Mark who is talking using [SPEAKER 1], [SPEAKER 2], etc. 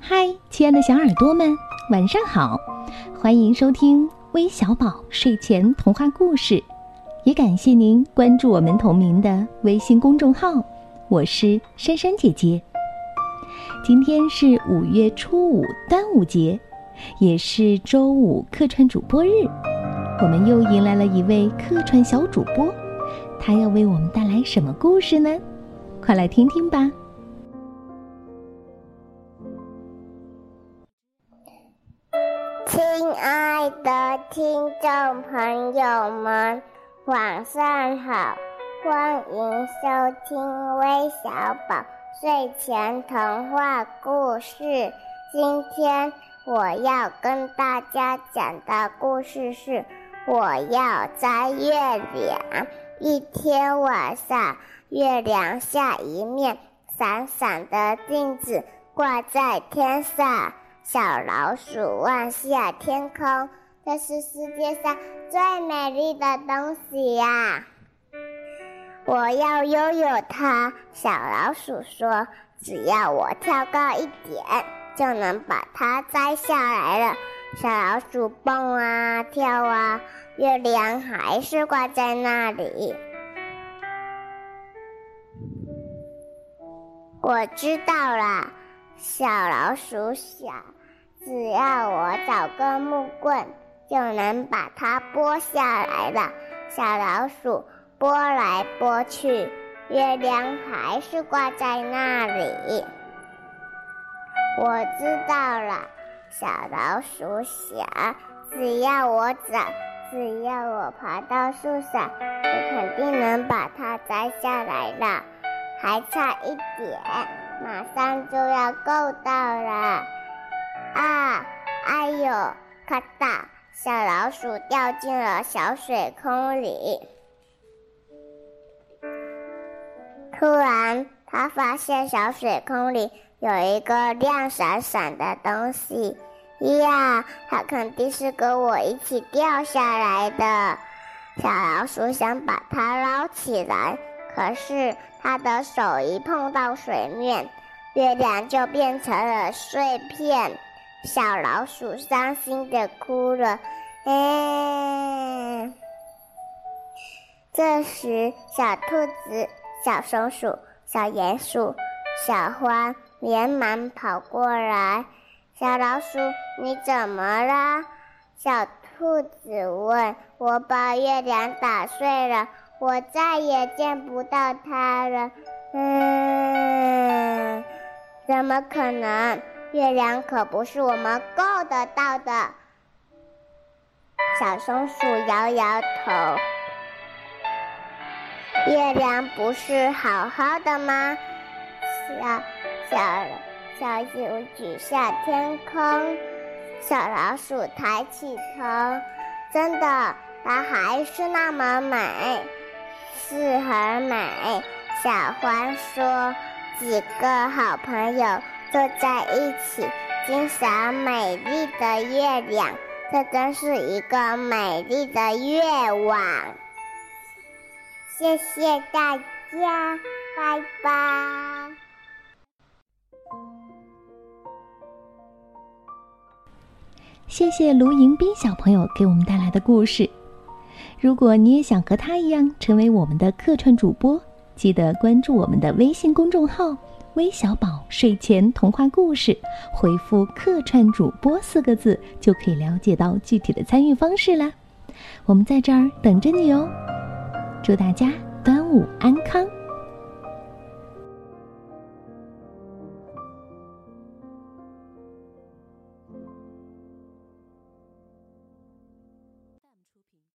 [SPEAKER 1] 嗨，亲爱的小耳朵们，晚上好！欢迎收听微小宝睡前童话故事，也感谢您关注我们同名的微信公众号。我是珊珊姐姐。今天是五月初五，端午节，也是周五客串主播日。我们又迎来了一位客串小主播，他要为我们带来什么故事呢？快来听听吧！
[SPEAKER 2] 亲爱的听众朋友们，晚上好，欢迎收听微小宝睡前童话故事。今天我要跟大家讲的故事是：我要摘月亮。一天晚上，月亮像一面闪闪的镜子，挂在天上。小老鼠望下天空，这是世界上最美丽的东西呀！我要拥有它。小老鼠说：“只要我跳高一点，就能把它摘下来了。”小老鼠蹦啊跳啊，月亮还是挂在那里。我知道了，小老鼠想。只要我找根木棍，就能把它剥下来了。小老鼠拨来拨去，月亮还是挂在那里。我知道了，小老鼠想，只要我找，只要我爬到树上，就肯定能把它摘下来了。还差一点，马上就要够到了。咔嗒，小老鼠掉进了小水坑里。突然，它发现小水坑里有一个亮闪闪的东西。呀，它肯定是跟我一起掉下来的。小老鼠想把它捞起来，可是它的手一碰到水面，月亮就变成了碎片。小老鼠伤心的哭了，哎。这时，小兔子、小松鼠、小鼹鼠、小花连忙跑过来。小老鼠，你怎么了？小兔子问。我把月亮打碎了，我再也见不到它了。嗯，怎么可能？月亮可不是我们够得到的。小松鼠摇摇头。月亮不是好好的吗？小小小熊举下天空，小老鼠抬起头，真的，它还是那么美，是很美。小花说：“几个好朋友。”坐在一起欣赏美丽的月亮，这真是一个美丽的愿望。谢谢大家，拜拜。
[SPEAKER 1] 谢谢卢迎宾小朋友给我们带来的故事。如果你也想和他一样成为我们的客串主播，记得关注我们的微信公众号。微小宝睡前童话故事，回复“客串主播”四个字，就可以了解到具体的参与方式了。我们在这儿等着你哦！祝大家端午安康！